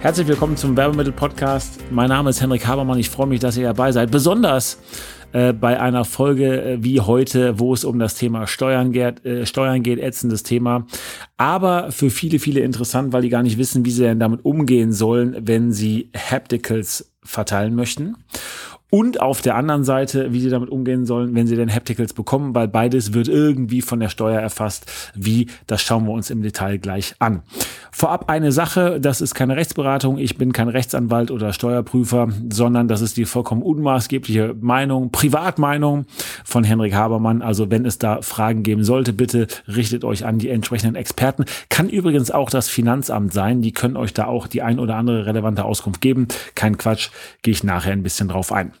Herzlich willkommen zum Werbemittel-Podcast. Mein Name ist Henrik Habermann. Ich freue mich, dass ihr dabei seid. Besonders äh, bei einer Folge äh, wie heute, wo es um das Thema Steuern geht, äh, Steuern geht, ätzendes Thema. Aber für viele, viele interessant, weil die gar nicht wissen, wie sie denn damit umgehen sollen, wenn sie Hapticals verteilen möchten und auf der anderen Seite, wie sie damit umgehen sollen, wenn sie denn Hapticals bekommen, weil beides wird irgendwie von der Steuer erfasst. Wie, das schauen wir uns im Detail gleich an. Vorab eine Sache, das ist keine Rechtsberatung, ich bin kein Rechtsanwalt oder Steuerprüfer, sondern das ist die vollkommen unmaßgebliche Meinung, Privatmeinung von Henrik Habermann. Also wenn es da Fragen geben sollte, bitte richtet euch an die entsprechenden Experten. Kann übrigens auch das Finanzamt sein, die können euch da auch die ein oder andere relevante Auskunft geben. Kein Quatsch, gehe ich nachher ein bisschen drauf ein.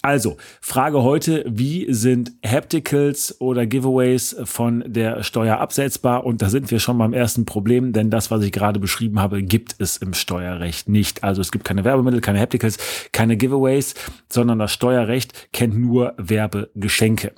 Also, Frage heute, wie sind Hapticals oder Giveaways von der Steuer absetzbar? Und da sind wir schon beim ersten Problem, denn das, was ich gerade beschrieben habe, gibt es im Steuerrecht nicht. Also es gibt keine Werbemittel, keine Hapticals, keine Giveaways, sondern das Steuerrecht kennt nur Werbegeschenke.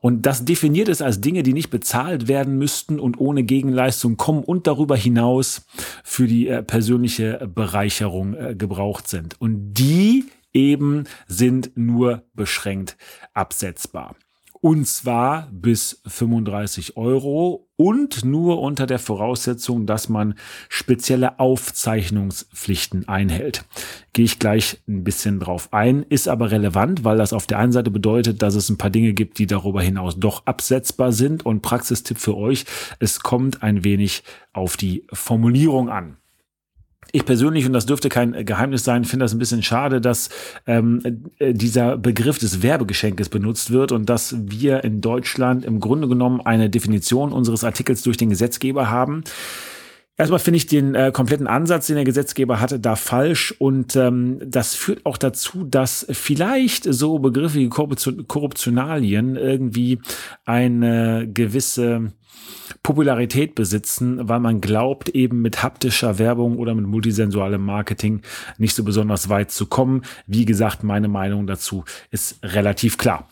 Und das definiert es als Dinge, die nicht bezahlt werden müssten und ohne Gegenleistung kommen und darüber hinaus für die äh, persönliche Bereicherung äh, gebraucht sind. Und die eben sind nur beschränkt absetzbar. Und zwar bis 35 Euro und nur unter der Voraussetzung, dass man spezielle Aufzeichnungspflichten einhält. Gehe ich gleich ein bisschen drauf ein, ist aber relevant, weil das auf der einen Seite bedeutet, dass es ein paar Dinge gibt, die darüber hinaus doch absetzbar sind. Und Praxistipp für euch, es kommt ein wenig auf die Formulierung an. Ich persönlich, und das dürfte kein Geheimnis sein, finde das ein bisschen schade, dass ähm, äh, dieser Begriff des Werbegeschenkes benutzt wird und dass wir in Deutschland im Grunde genommen eine Definition unseres Artikels durch den Gesetzgeber haben. Erstmal finde ich den äh, kompletten Ansatz, den der Gesetzgeber hatte, da falsch und ähm, das führt auch dazu, dass vielleicht so Begriffe wie Korruptionalien irgendwie eine gewisse Popularität besitzen, weil man glaubt, eben mit haptischer Werbung oder mit multisensualem Marketing nicht so besonders weit zu kommen. Wie gesagt, meine Meinung dazu ist relativ klar.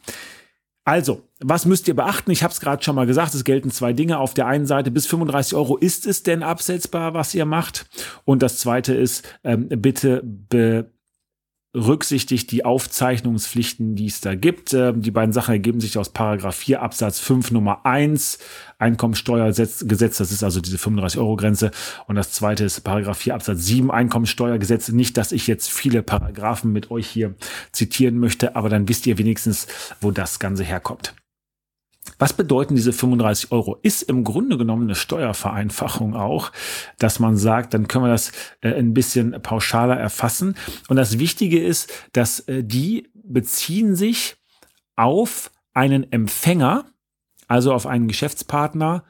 Also, was müsst ihr beachten? Ich habe es gerade schon mal gesagt, es gelten zwei Dinge. Auf der einen Seite bis 35 Euro ist es denn absetzbar, was ihr macht. Und das zweite ist, ähm, bitte be berücksichtigt die Aufzeichnungspflichten, die es da gibt. Ähm, die beiden Sachen ergeben sich aus Paragraph 4 Absatz 5 Nummer 1 Einkommensteuergesetz. Das ist also diese 35 Euro Grenze. Und das zweite ist Paragraph 4 Absatz 7 Einkommensteuergesetz. Nicht, dass ich jetzt viele Paragraphen mit euch hier zitieren möchte, aber dann wisst ihr wenigstens, wo das Ganze herkommt. Was bedeuten diese 35 Euro? Ist im Grunde genommen eine Steuervereinfachung auch, dass man sagt, dann können wir das äh, ein bisschen pauschaler erfassen. Und das Wichtige ist, dass äh, die beziehen sich auf einen Empfänger, also auf einen Geschäftspartner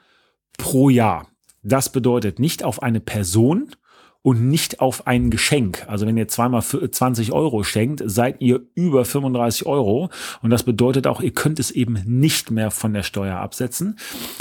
pro Jahr. Das bedeutet nicht auf eine Person, und nicht auf ein Geschenk. Also wenn ihr zweimal 20 Euro schenkt, seid ihr über 35 Euro. Und das bedeutet auch, ihr könnt es eben nicht mehr von der Steuer absetzen,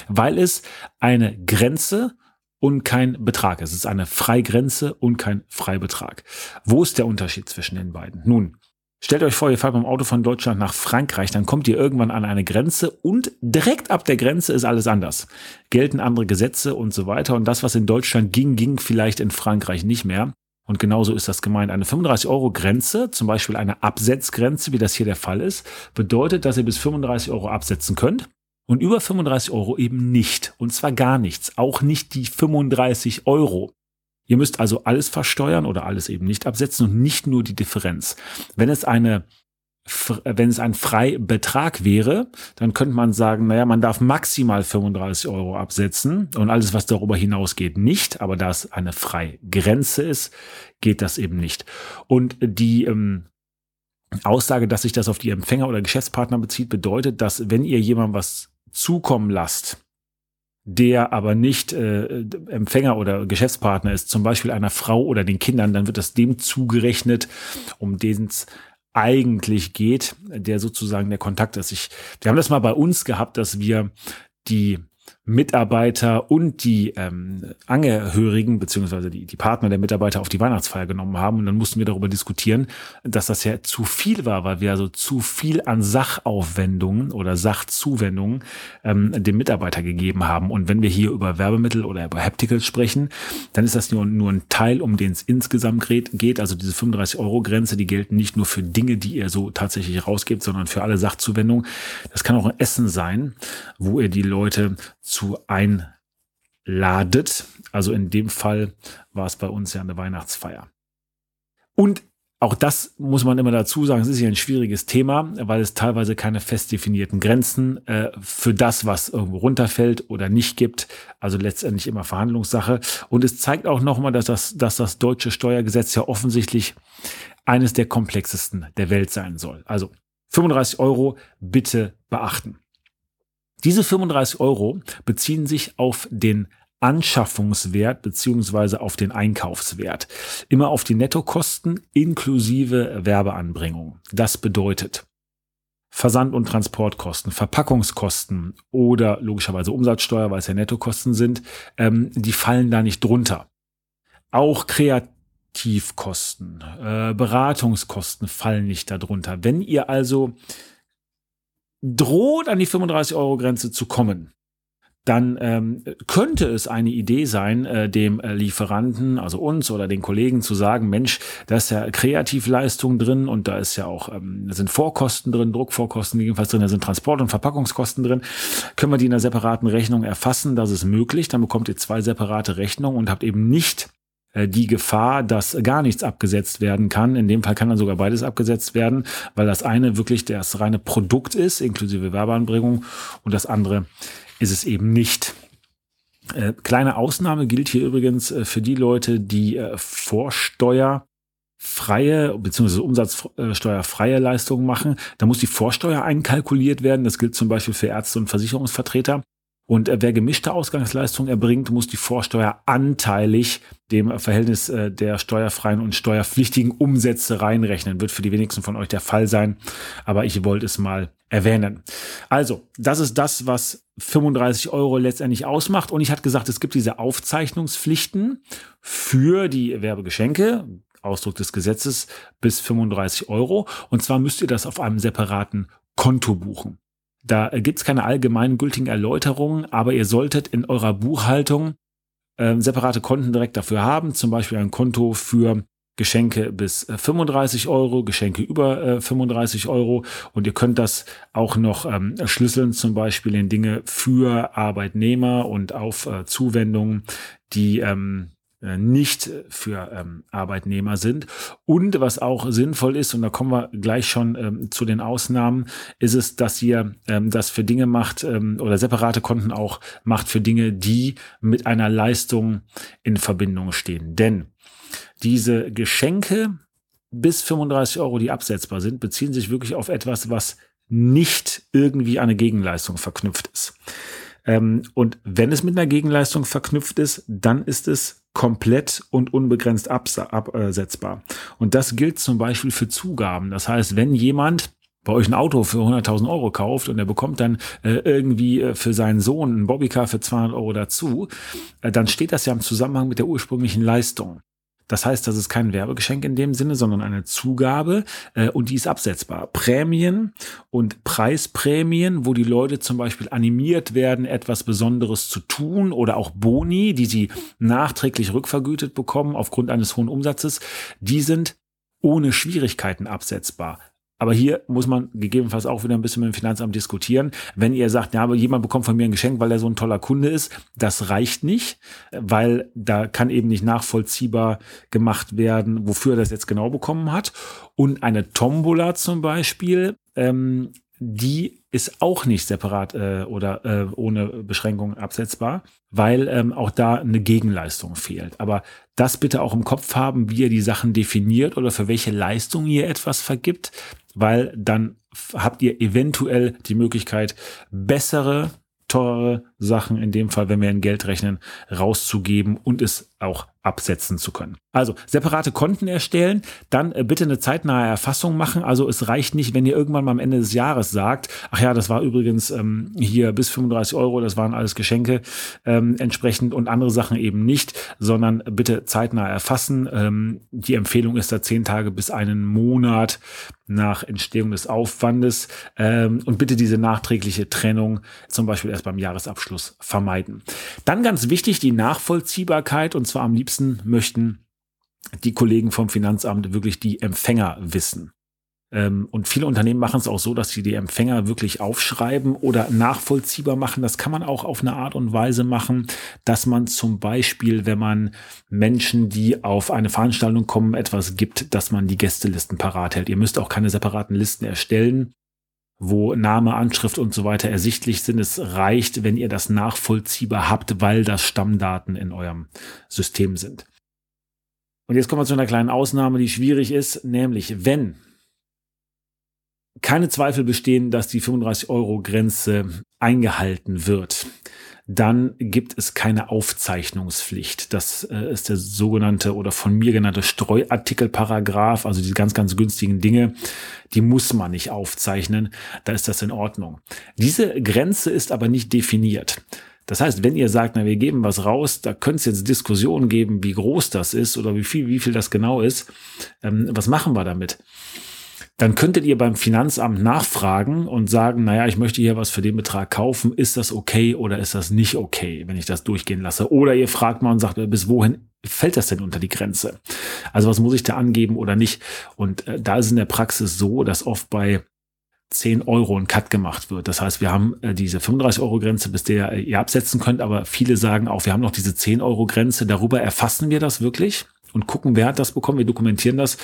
weil es eine Grenze und kein Betrag ist. Es ist eine Freigrenze und kein Freibetrag. Wo ist der Unterschied zwischen den beiden? Nun, Stellt euch vor, ihr fahrt mit dem Auto von Deutschland nach Frankreich, dann kommt ihr irgendwann an eine Grenze und direkt ab der Grenze ist alles anders. Gelten andere Gesetze und so weiter und das, was in Deutschland ging, ging vielleicht in Frankreich nicht mehr. Und genauso ist das gemeint. Eine 35-Euro-Grenze, zum Beispiel eine Absetzgrenze, wie das hier der Fall ist, bedeutet, dass ihr bis 35 Euro absetzen könnt und über 35 Euro eben nicht. Und zwar gar nichts. Auch nicht die 35 Euro. Ihr müsst also alles versteuern oder alles eben nicht absetzen und nicht nur die Differenz. Wenn es eine wenn es ein Freibetrag wäre, dann könnte man sagen, naja, man darf maximal 35 Euro absetzen und alles, was darüber hinausgeht, nicht. Aber da es eine Freigrenze ist, geht das eben nicht. Und die ähm, Aussage, dass sich das auf die Empfänger oder Geschäftspartner bezieht, bedeutet, dass wenn ihr jemandem was zukommen lasst, der aber nicht äh, Empfänger oder Geschäftspartner ist, zum Beispiel einer Frau oder den Kindern, dann wird das dem zugerechnet, um den eigentlich geht, der sozusagen der Kontakt ist. Ich, wir haben das mal bei uns gehabt, dass wir die Mitarbeiter und die ähm, Angehörigen beziehungsweise die, die Partner der Mitarbeiter auf die Weihnachtsfeier genommen haben. Und dann mussten wir darüber diskutieren, dass das ja zu viel war, weil wir also zu viel an Sachaufwendungen oder Sachzuwendungen ähm, dem Mitarbeiter gegeben haben. Und wenn wir hier über Werbemittel oder über Hapticals sprechen, dann ist das nur, nur ein Teil, um den es insgesamt geht. Also diese 35-Euro-Grenze, die gelten nicht nur für Dinge, die ihr so tatsächlich rausgebt, sondern für alle Sachzuwendungen. Das kann auch ein Essen sein, wo ihr die Leute zu einladet. Also in dem Fall war es bei uns ja eine Weihnachtsfeier. Und auch das muss man immer dazu sagen, es ist ja ein schwieriges Thema, weil es teilweise keine fest definierten Grenzen äh, für das, was irgendwo runterfällt oder nicht gibt. Also letztendlich immer Verhandlungssache. Und es zeigt auch nochmal, dass das, dass das deutsche Steuergesetz ja offensichtlich eines der komplexesten der Welt sein soll. Also 35 Euro bitte beachten. Diese 35 Euro beziehen sich auf den Anschaffungswert beziehungsweise auf den Einkaufswert. Immer auf die Nettokosten inklusive Werbeanbringung. Das bedeutet Versand- und Transportkosten, Verpackungskosten oder logischerweise Umsatzsteuer, weil es ja Nettokosten sind, ähm, die fallen da nicht drunter. Auch Kreativkosten, äh, Beratungskosten fallen nicht darunter. Wenn ihr also droht an die 35-Euro-Grenze zu kommen, dann ähm, könnte es eine Idee sein, äh, dem äh, Lieferanten, also uns oder den Kollegen zu sagen, Mensch, da ist ja Kreativleistung drin und da ist ja auch, ähm, da sind Vorkosten drin, Druckvorkosten jedenfalls drin, da sind Transport- und Verpackungskosten drin. Können wir die in einer separaten Rechnung erfassen? Das ist möglich. Dann bekommt ihr zwei separate Rechnungen und habt eben nicht die Gefahr, dass gar nichts abgesetzt werden kann. In dem Fall kann dann sogar beides abgesetzt werden, weil das eine wirklich das reine Produkt ist, inklusive Werbeanbringung, und das andere ist es eben nicht. Äh, kleine Ausnahme gilt hier übrigens äh, für die Leute, die äh, Vorsteuer freie bzw. umsatzsteuerfreie Leistungen machen. Da muss die Vorsteuer einkalkuliert werden. Das gilt zum Beispiel für Ärzte und Versicherungsvertreter. Und äh, wer gemischte Ausgangsleistung erbringt, muss die Vorsteuer anteilig dem Verhältnis äh, der steuerfreien und steuerpflichtigen Umsätze reinrechnen. Wird für die wenigsten von euch der Fall sein, aber ich wollte es mal erwähnen. Also, das ist das, was 35 Euro letztendlich ausmacht. Und ich hatte gesagt, es gibt diese Aufzeichnungspflichten für die Werbegeschenke. Ausdruck des Gesetzes bis 35 Euro. Und zwar müsst ihr das auf einem separaten Konto buchen. Da gibt es keine allgemeingültigen Erläuterungen, aber ihr solltet in eurer Buchhaltung äh, separate Konten direkt dafür haben, zum Beispiel ein Konto für Geschenke bis 35 äh, Euro, Geschenke über äh, 35 Euro. Und ihr könnt das auch noch ähm, schlüsseln, zum Beispiel in Dinge für Arbeitnehmer und auf äh, Zuwendungen, die ähm, äh, nicht für ähm, Arbeitnehmer sind. Und was auch sinnvoll ist, und da kommen wir gleich schon ähm, zu den Ausnahmen, ist es, dass ihr ähm, das für Dinge macht ähm, oder separate Konten auch macht für Dinge, die mit einer Leistung in Verbindung stehen. Denn diese Geschenke bis 35 Euro, die absetzbar sind, beziehen sich wirklich auf etwas, was nicht irgendwie eine Gegenleistung verknüpft ist. Ähm, und wenn es mit einer Gegenleistung verknüpft ist, dann ist es komplett und unbegrenzt absetzbar. Und das gilt zum Beispiel für Zugaben. Das heißt, wenn jemand bei euch ein Auto für 100.000 Euro kauft und er bekommt dann äh, irgendwie äh, für seinen Sohn einen Bobbycar für 200 Euro dazu, äh, dann steht das ja im Zusammenhang mit der ursprünglichen Leistung. Das heißt, das ist kein Werbegeschenk in dem Sinne, sondern eine Zugabe äh, und die ist absetzbar. Prämien und Preisprämien, wo die Leute zum Beispiel animiert werden, etwas Besonderes zu tun oder auch Boni, die sie nachträglich rückvergütet bekommen aufgrund eines hohen Umsatzes, die sind ohne Schwierigkeiten absetzbar. Aber hier muss man gegebenenfalls auch wieder ein bisschen mit dem Finanzamt diskutieren. Wenn ihr sagt, ja, aber jemand bekommt von mir ein Geschenk, weil er so ein toller Kunde ist, das reicht nicht, weil da kann eben nicht nachvollziehbar gemacht werden, wofür er das jetzt genau bekommen hat. Und eine Tombola zum Beispiel, ähm, die ist auch nicht separat äh, oder äh, ohne Beschränkung absetzbar, weil ähm, auch da eine Gegenleistung fehlt. Aber das bitte auch im Kopf haben, wie ihr die Sachen definiert oder für welche Leistung ihr etwas vergibt weil dann habt ihr eventuell die Möglichkeit, bessere, teure Sachen, in dem Fall, wenn wir in Geld rechnen, rauszugeben und es auch absetzen zu können. Also separate Konten erstellen, dann äh, bitte eine zeitnahe Erfassung machen. Also es reicht nicht, wenn ihr irgendwann mal am Ende des Jahres sagt, ach ja, das war übrigens ähm, hier bis 35 Euro, das waren alles Geschenke ähm, entsprechend und andere Sachen eben nicht, sondern bitte zeitnah erfassen. Ähm, die Empfehlung ist da zehn Tage bis einen Monat nach Entstehung des Aufwandes ähm, und bitte diese nachträgliche Trennung zum Beispiel erst beim Jahresabschluss vermeiden. Dann ganz wichtig die Nachvollziehbarkeit und zwar am liebsten möchten die Kollegen vom Finanzamt wirklich die Empfänger wissen. Ähm, und viele Unternehmen machen es auch so, dass sie die Empfänger wirklich aufschreiben oder nachvollziehbar machen. Das kann man auch auf eine Art und Weise machen, dass man zum Beispiel, wenn man Menschen, die auf eine Veranstaltung kommen, etwas gibt, dass man die Gästelisten parat hält. Ihr müsst auch keine separaten Listen erstellen wo Name, Anschrift und so weiter ersichtlich sind. Es reicht, wenn ihr das nachvollziehbar habt, weil das Stammdaten in eurem System sind. Und jetzt kommen wir zu einer kleinen Ausnahme, die schwierig ist, nämlich wenn keine Zweifel bestehen, dass die 35 Euro Grenze eingehalten wird, dann gibt es keine Aufzeichnungspflicht. Das äh, ist der sogenannte oder von mir genannte Streuartikelparagraph, also diese ganz, ganz günstigen Dinge, die muss man nicht aufzeichnen. Da ist das in Ordnung. Diese Grenze ist aber nicht definiert. Das heißt, wenn ihr sagt, na, wir geben was raus, da könnte es jetzt Diskussionen geben, wie groß das ist oder wie viel, wie viel das genau ist. Ähm, was machen wir damit? Dann könntet ihr beim Finanzamt nachfragen und sagen, naja, ich möchte hier was für den Betrag kaufen. Ist das okay oder ist das nicht okay, wenn ich das durchgehen lasse? Oder ihr fragt mal und sagt, bis wohin fällt das denn unter die Grenze? Also was muss ich da angeben oder nicht? Und äh, da ist in der Praxis so, dass oft bei 10 Euro ein Cut gemacht wird. Das heißt, wir haben äh, diese 35 Euro Grenze, bis der ihr absetzen könnt, aber viele sagen auch, wir haben noch diese 10 Euro Grenze, darüber erfassen wir das wirklich und gucken, wer hat das bekommen. Wir dokumentieren das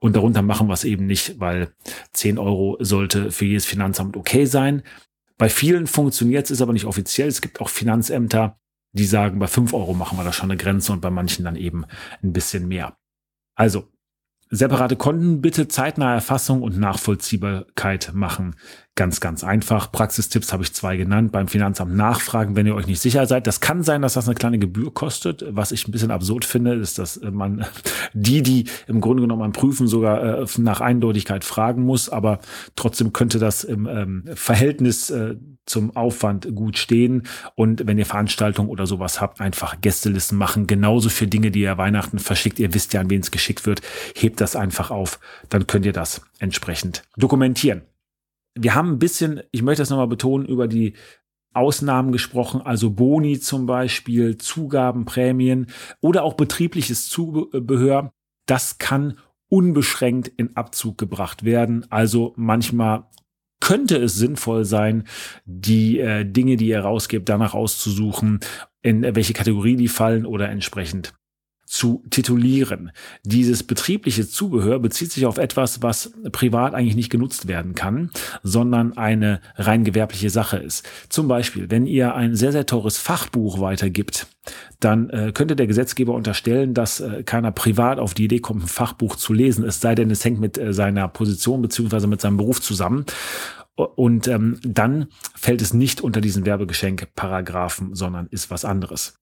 und darunter machen wir es eben nicht, weil 10 Euro sollte für jedes Finanzamt okay sein. Bei vielen funktioniert es, ist aber nicht offiziell. Es gibt auch Finanzämter, die sagen, bei 5 Euro machen wir da schon eine Grenze und bei manchen dann eben ein bisschen mehr. Also, separate Konten bitte zeitnahe Erfassung und Nachvollziehbarkeit machen. Ganz, ganz einfach. Praxistipps habe ich zwei genannt. Beim Finanzamt nachfragen, wenn ihr euch nicht sicher seid. Das kann sein, dass das eine kleine Gebühr kostet. Was ich ein bisschen absurd finde, ist, dass man die, die im Grunde genommen am Prüfen sogar äh, nach Eindeutigkeit fragen muss. Aber trotzdem könnte das im ähm, Verhältnis äh, zum Aufwand gut stehen. Und wenn ihr Veranstaltungen oder sowas habt, einfach Gästelisten machen. Genauso für Dinge, die ihr Weihnachten verschickt. Ihr wisst ja, an wen es geschickt wird. Hebt das einfach auf. Dann könnt ihr das entsprechend dokumentieren wir haben ein bisschen, ich möchte das nochmal betonen, über die Ausnahmen gesprochen, also Boni zum Beispiel, Zugaben, Prämien oder auch betriebliches Zubehör. Das kann unbeschränkt in Abzug gebracht werden. Also manchmal könnte es sinnvoll sein, die äh, Dinge, die ihr rausgebt, danach auszusuchen, in welche Kategorie die fallen oder entsprechend zu titulieren. Dieses betriebliche Zubehör bezieht sich auf etwas, was privat eigentlich nicht genutzt werden kann, sondern eine rein gewerbliche Sache ist. Zum Beispiel, wenn ihr ein sehr, sehr teures Fachbuch weitergibt, dann äh, könnte der Gesetzgeber unterstellen, dass äh, keiner privat auf die Idee kommt, ein Fachbuch zu lesen, es sei denn, es hängt mit äh, seiner Position beziehungsweise mit seinem Beruf zusammen. Und ähm, dann fällt es nicht unter diesen Werbegeschenk-Paragraphen, sondern ist was anderes.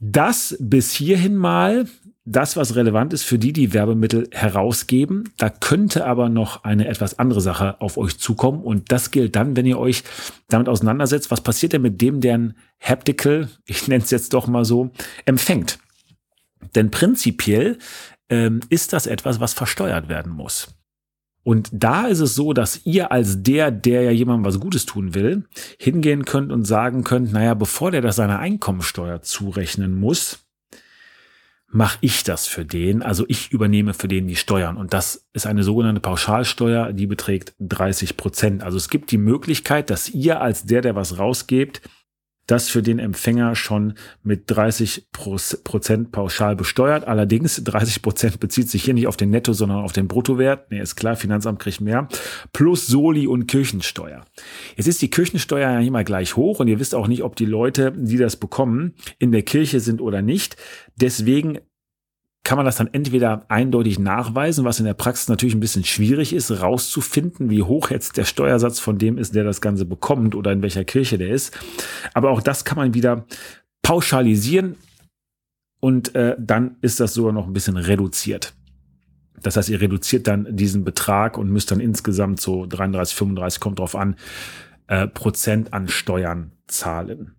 Das bis hierhin mal das, was relevant ist für die, die Werbemittel herausgeben. Da könnte aber noch eine etwas andere Sache auf euch zukommen. Und das gilt dann, wenn ihr euch damit auseinandersetzt, was passiert denn mit dem, der ein Haptical, ich nenne es jetzt doch mal so, empfängt. Denn prinzipiell ähm, ist das etwas, was versteuert werden muss. Und da ist es so, dass ihr als der, der ja jemandem was Gutes tun will, hingehen könnt und sagen könnt, naja, bevor der das seiner Einkommensteuer zurechnen muss, mache ich das für den. Also ich übernehme für den die Steuern. Und das ist eine sogenannte Pauschalsteuer, die beträgt 30 Prozent. Also es gibt die Möglichkeit, dass ihr als der, der was rausgebt, das für den Empfänger schon mit 30 Prozent pauschal besteuert. Allerdings 30 Prozent bezieht sich hier nicht auf den Netto, sondern auf den Bruttowert. Nee, ist klar, Finanzamt kriegt mehr. Plus Soli und Kirchensteuer. Jetzt ist die Kirchensteuer ja nicht mal gleich hoch und ihr wisst auch nicht, ob die Leute, die das bekommen, in der Kirche sind oder nicht. Deswegen kann man das dann entweder eindeutig nachweisen, was in der Praxis natürlich ein bisschen schwierig ist, rauszufinden, wie hoch jetzt der Steuersatz von dem ist, der das Ganze bekommt oder in welcher Kirche der ist. Aber auch das kann man wieder pauschalisieren und äh, dann ist das sogar noch ein bisschen reduziert. Das heißt, ihr reduziert dann diesen Betrag und müsst dann insgesamt so 33, 35, kommt drauf an, äh, Prozent an Steuern zahlen.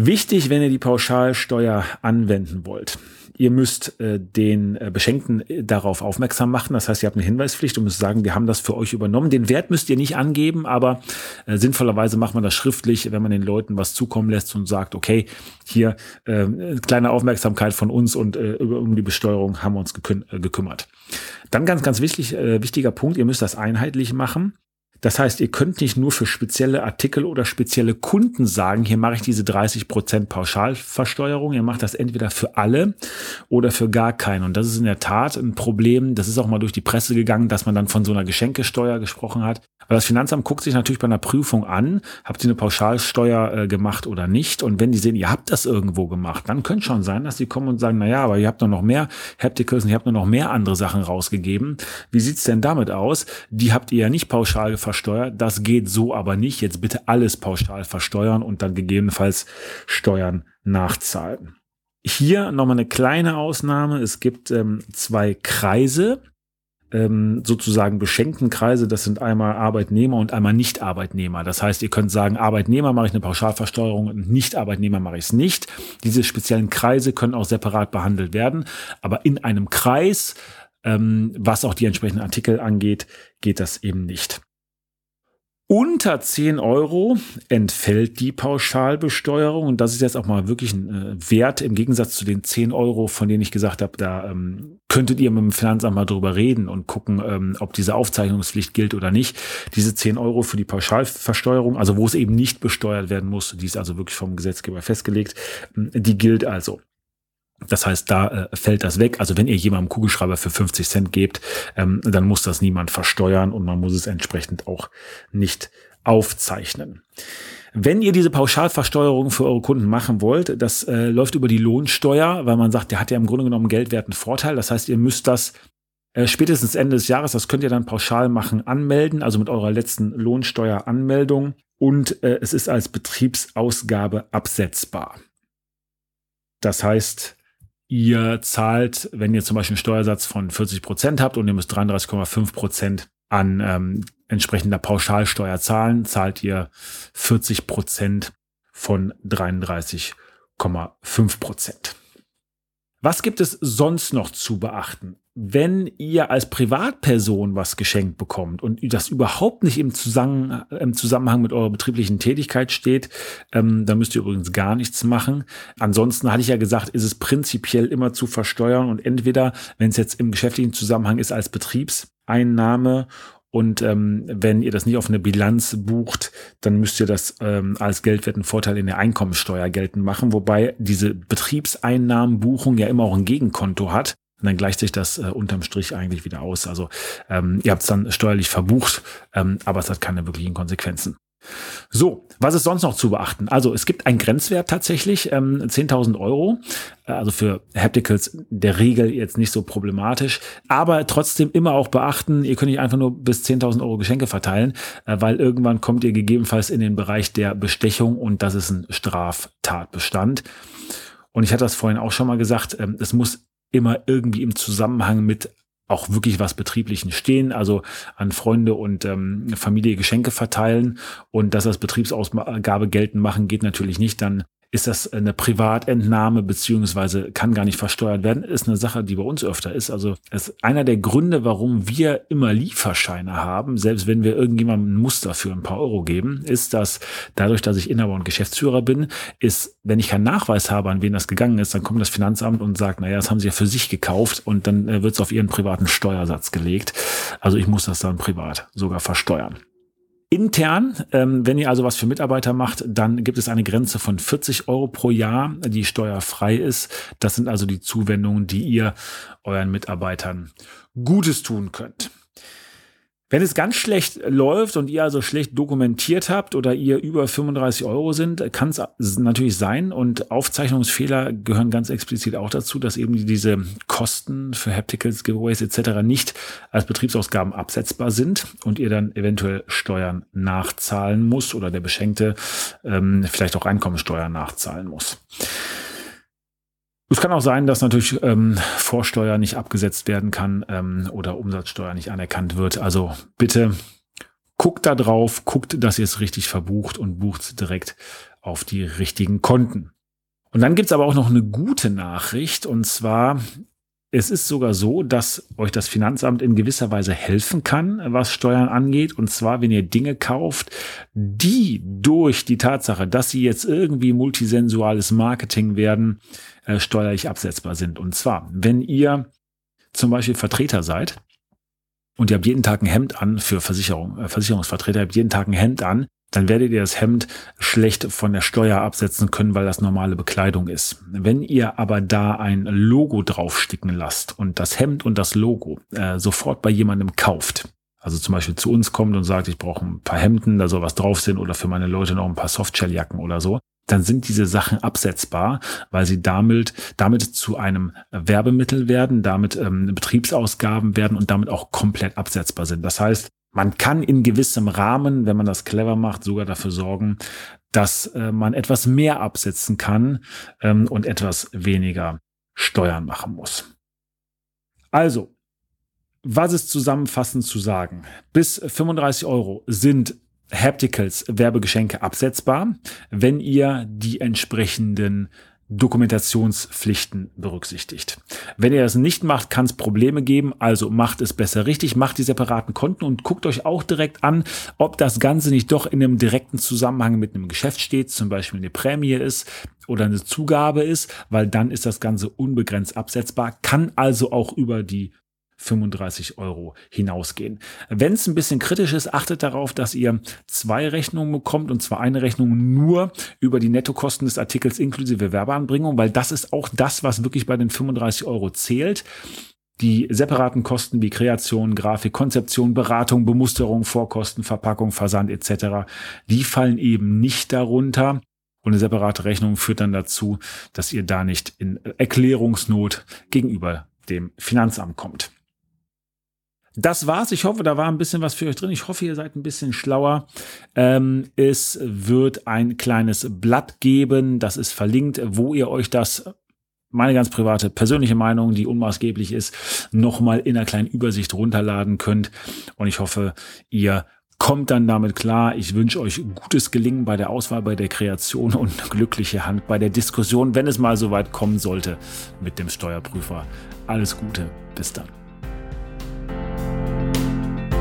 Wichtig, wenn ihr die Pauschalsteuer anwenden wollt. Ihr müsst äh, den äh, Beschenkten äh, darauf aufmerksam machen. Das heißt, ihr habt eine Hinweispflicht und müsst sagen, wir haben das für euch übernommen. Den Wert müsst ihr nicht angeben, aber äh, sinnvollerweise macht man das schriftlich, wenn man den Leuten was zukommen lässt und sagt, okay, hier äh, kleine Aufmerksamkeit von uns und äh, um die Besteuerung haben wir uns äh, gekümmert. Dann ganz, ganz wichtig, äh, wichtiger Punkt, ihr müsst das einheitlich machen. Das heißt, ihr könnt nicht nur für spezielle Artikel oder spezielle Kunden sagen, hier mache ich diese 30% Pauschalversteuerung. Ihr macht das entweder für alle oder für gar keinen. Und das ist in der Tat ein Problem. Das ist auch mal durch die Presse gegangen, dass man dann von so einer Geschenkesteuer gesprochen hat. Weil das Finanzamt guckt sich natürlich bei einer Prüfung an, habt ihr eine Pauschalsteuer äh, gemacht oder nicht. Und wenn die sehen, ihr habt das irgendwo gemacht, dann könnte schon sein, dass die kommen und sagen, na ja, aber ihr habt nur noch mehr Hapticals und ihr habt nur noch mehr andere Sachen rausgegeben. Wie sieht's denn damit aus? Die habt ihr ja nicht pauschal versteuert. Das geht so aber nicht. Jetzt bitte alles pauschal versteuern und dann gegebenenfalls Steuern nachzahlen. Hier nochmal eine kleine Ausnahme. Es gibt ähm, zwei Kreise, ähm, sozusagen beschenkten Kreise. Das sind einmal Arbeitnehmer und einmal Nicht-Arbeitnehmer. Das heißt, ihr könnt sagen, Arbeitnehmer mache ich eine Pauschalversteuerung und Nicht-Arbeitnehmer mache ich es nicht. Diese speziellen Kreise können auch separat behandelt werden. Aber in einem Kreis, ähm, was auch die entsprechenden Artikel angeht, geht das eben nicht. Unter 10 Euro entfällt die Pauschalbesteuerung und das ist jetzt auch mal wirklich ein äh, Wert im Gegensatz zu den 10 Euro, von denen ich gesagt habe, da ähm, könntet ihr mit dem Finanzamt mal drüber reden und gucken, ähm, ob diese Aufzeichnungspflicht gilt oder nicht. Diese 10 Euro für die Pauschalversteuerung, also wo es eben nicht besteuert werden muss, die ist also wirklich vom Gesetzgeber festgelegt, ähm, die gilt also. Das heißt, da äh, fällt das weg. Also wenn ihr jemandem Kugelschreiber für 50 Cent gebt, ähm, dann muss das niemand versteuern und man muss es entsprechend auch nicht aufzeichnen. Wenn ihr diese Pauschalversteuerung für eure Kunden machen wollt, das äh, läuft über die Lohnsteuer, weil man sagt, der hat ja im Grunde genommen geldwerten Vorteil. Das heißt, ihr müsst das äh, spätestens Ende des Jahres, das könnt ihr dann pauschal machen, anmelden, also mit eurer letzten Lohnsteueranmeldung. Und äh, es ist als Betriebsausgabe absetzbar. Das heißt, ihr zahlt, wenn ihr zum Beispiel einen Steuersatz von 40 Prozent habt und ihr müsst 33,5 Prozent an ähm, entsprechender Pauschalsteuer zahlen, zahlt ihr 40 Prozent von 33,5 Prozent. Was gibt es sonst noch zu beachten? wenn ihr als Privatperson was geschenkt bekommt und das überhaupt nicht im, Zusammen im Zusammenhang mit eurer betrieblichen Tätigkeit steht, ähm, dann müsst ihr übrigens gar nichts machen. Ansonsten hatte ich ja gesagt, ist es prinzipiell immer zu versteuern und entweder, wenn es jetzt im geschäftlichen Zusammenhang ist, als Betriebseinnahme und ähm, wenn ihr das nicht auf eine Bilanz bucht, dann müsst ihr das ähm, als Geldwertenvorteil in der Einkommensteuer geltend machen, wobei diese Betriebseinnahmenbuchung ja immer auch ein Gegenkonto hat. Und dann gleicht sich das äh, unterm Strich eigentlich wieder aus. Also ähm, ihr habt es dann steuerlich verbucht, ähm, aber es hat keine wirklichen Konsequenzen. So, was ist sonst noch zu beachten? Also es gibt einen Grenzwert tatsächlich, ähm, 10.000 Euro, also für Hapticals der Regel jetzt nicht so problematisch, aber trotzdem immer auch beachten, ihr könnt nicht einfach nur bis 10.000 Euro Geschenke verteilen, äh, weil irgendwann kommt ihr gegebenenfalls in den Bereich der Bestechung und das ist ein Straftatbestand. Und ich hatte das vorhin auch schon mal gesagt, ähm, es muss immer irgendwie im Zusammenhang mit auch wirklich was Betrieblichen stehen, also an Freunde und ähm, Familie Geschenke verteilen. Und das als Betriebsausgabe geltend machen geht natürlich nicht, dann ist das eine Privatentnahme beziehungsweise kann gar nicht versteuert werden, ist eine Sache, die bei uns öfter ist. Also ist einer der Gründe, warum wir immer Lieferscheine haben, selbst wenn wir irgendjemandem ein Muster für ein paar Euro geben, ist, dass dadurch, dass ich Inhaber und Geschäftsführer bin, ist, wenn ich keinen Nachweis habe, an wen das gegangen ist, dann kommt das Finanzamt und sagt, naja, das haben sie ja für sich gekauft und dann äh, wird es auf ihren privaten Steuersatz gelegt. Also ich muss das dann privat sogar versteuern. Intern, ähm, wenn ihr also was für Mitarbeiter macht, dann gibt es eine Grenze von 40 Euro pro Jahr, die steuerfrei ist. Das sind also die Zuwendungen, die ihr euren Mitarbeitern Gutes tun könnt. Wenn es ganz schlecht läuft und ihr also schlecht dokumentiert habt oder ihr über 35 Euro sind, kann es natürlich sein und Aufzeichnungsfehler gehören ganz explizit auch dazu, dass eben diese Kosten für Hapticals, Giveaways etc. nicht als Betriebsausgaben absetzbar sind und ihr dann eventuell Steuern nachzahlen muss oder der Beschenkte ähm, vielleicht auch Einkommensteuer nachzahlen muss. Es kann auch sein, dass natürlich ähm, Vorsteuer nicht abgesetzt werden kann ähm, oder Umsatzsteuer nicht anerkannt wird. Also bitte guckt da drauf, guckt, dass ihr es richtig verbucht und bucht direkt auf die richtigen Konten. Und dann gibt's aber auch noch eine gute Nachricht und zwar es ist sogar so, dass euch das Finanzamt in gewisser Weise helfen kann, was Steuern angeht. Und zwar, wenn ihr Dinge kauft, die durch die Tatsache, dass sie jetzt irgendwie multisensuales Marketing werden, äh, steuerlich absetzbar sind. Und zwar, wenn ihr zum Beispiel Vertreter seid und ihr habt jeden Tag ein Hemd an für Versicherung, äh, Versicherungsvertreter, ihr habt jeden Tag ein Hemd an, dann werdet ihr das Hemd schlecht von der Steuer absetzen können, weil das normale Bekleidung ist. Wenn ihr aber da ein Logo draufsticken lasst und das Hemd und das Logo äh, sofort bei jemandem kauft, also zum Beispiel zu uns kommt und sagt, ich brauche ein paar Hemden, da soll was drauf sind oder für meine Leute noch ein paar Softshelljacken oder so, dann sind diese Sachen absetzbar, weil sie damit, damit zu einem Werbemittel werden, damit ähm, Betriebsausgaben werden und damit auch komplett absetzbar sind. Das heißt, man kann in gewissem Rahmen, wenn man das clever macht, sogar dafür sorgen, dass äh, man etwas mehr absetzen kann ähm, und etwas weniger Steuern machen muss. Also, was ist zusammenfassend zu sagen? Bis 35 Euro sind Hapticals Werbegeschenke absetzbar, wenn ihr die entsprechenden Dokumentationspflichten berücksichtigt. Wenn ihr das nicht macht, kann es Probleme geben, also macht es besser richtig, macht die separaten Konten und guckt euch auch direkt an, ob das Ganze nicht doch in einem direkten Zusammenhang mit einem Geschäft steht, zum Beispiel eine Prämie ist oder eine Zugabe ist, weil dann ist das Ganze unbegrenzt absetzbar, kann also auch über die 35 Euro hinausgehen. Wenn es ein bisschen kritisch ist, achtet darauf, dass ihr zwei Rechnungen bekommt und zwar eine Rechnung nur über die Nettokosten des Artikels inklusive Werbeanbringung, weil das ist auch das, was wirklich bei den 35 Euro zählt. Die separaten Kosten wie Kreation, Grafik, Konzeption, Beratung, Bemusterung, Vorkosten, Verpackung, Versand etc., die fallen eben nicht darunter. Und eine separate Rechnung führt dann dazu, dass ihr da nicht in Erklärungsnot gegenüber dem Finanzamt kommt. Das war's. Ich hoffe, da war ein bisschen was für euch drin. Ich hoffe, ihr seid ein bisschen schlauer. Ähm, es wird ein kleines Blatt geben, das ist verlinkt, wo ihr euch das meine ganz private persönliche Meinung, die unmaßgeblich ist, nochmal in einer kleinen Übersicht runterladen könnt. Und ich hoffe, ihr kommt dann damit klar. Ich wünsche euch gutes Gelingen bei der Auswahl, bei der Kreation und glückliche Hand bei der Diskussion, wenn es mal so weit kommen sollte mit dem Steuerprüfer. Alles Gute, bis dann.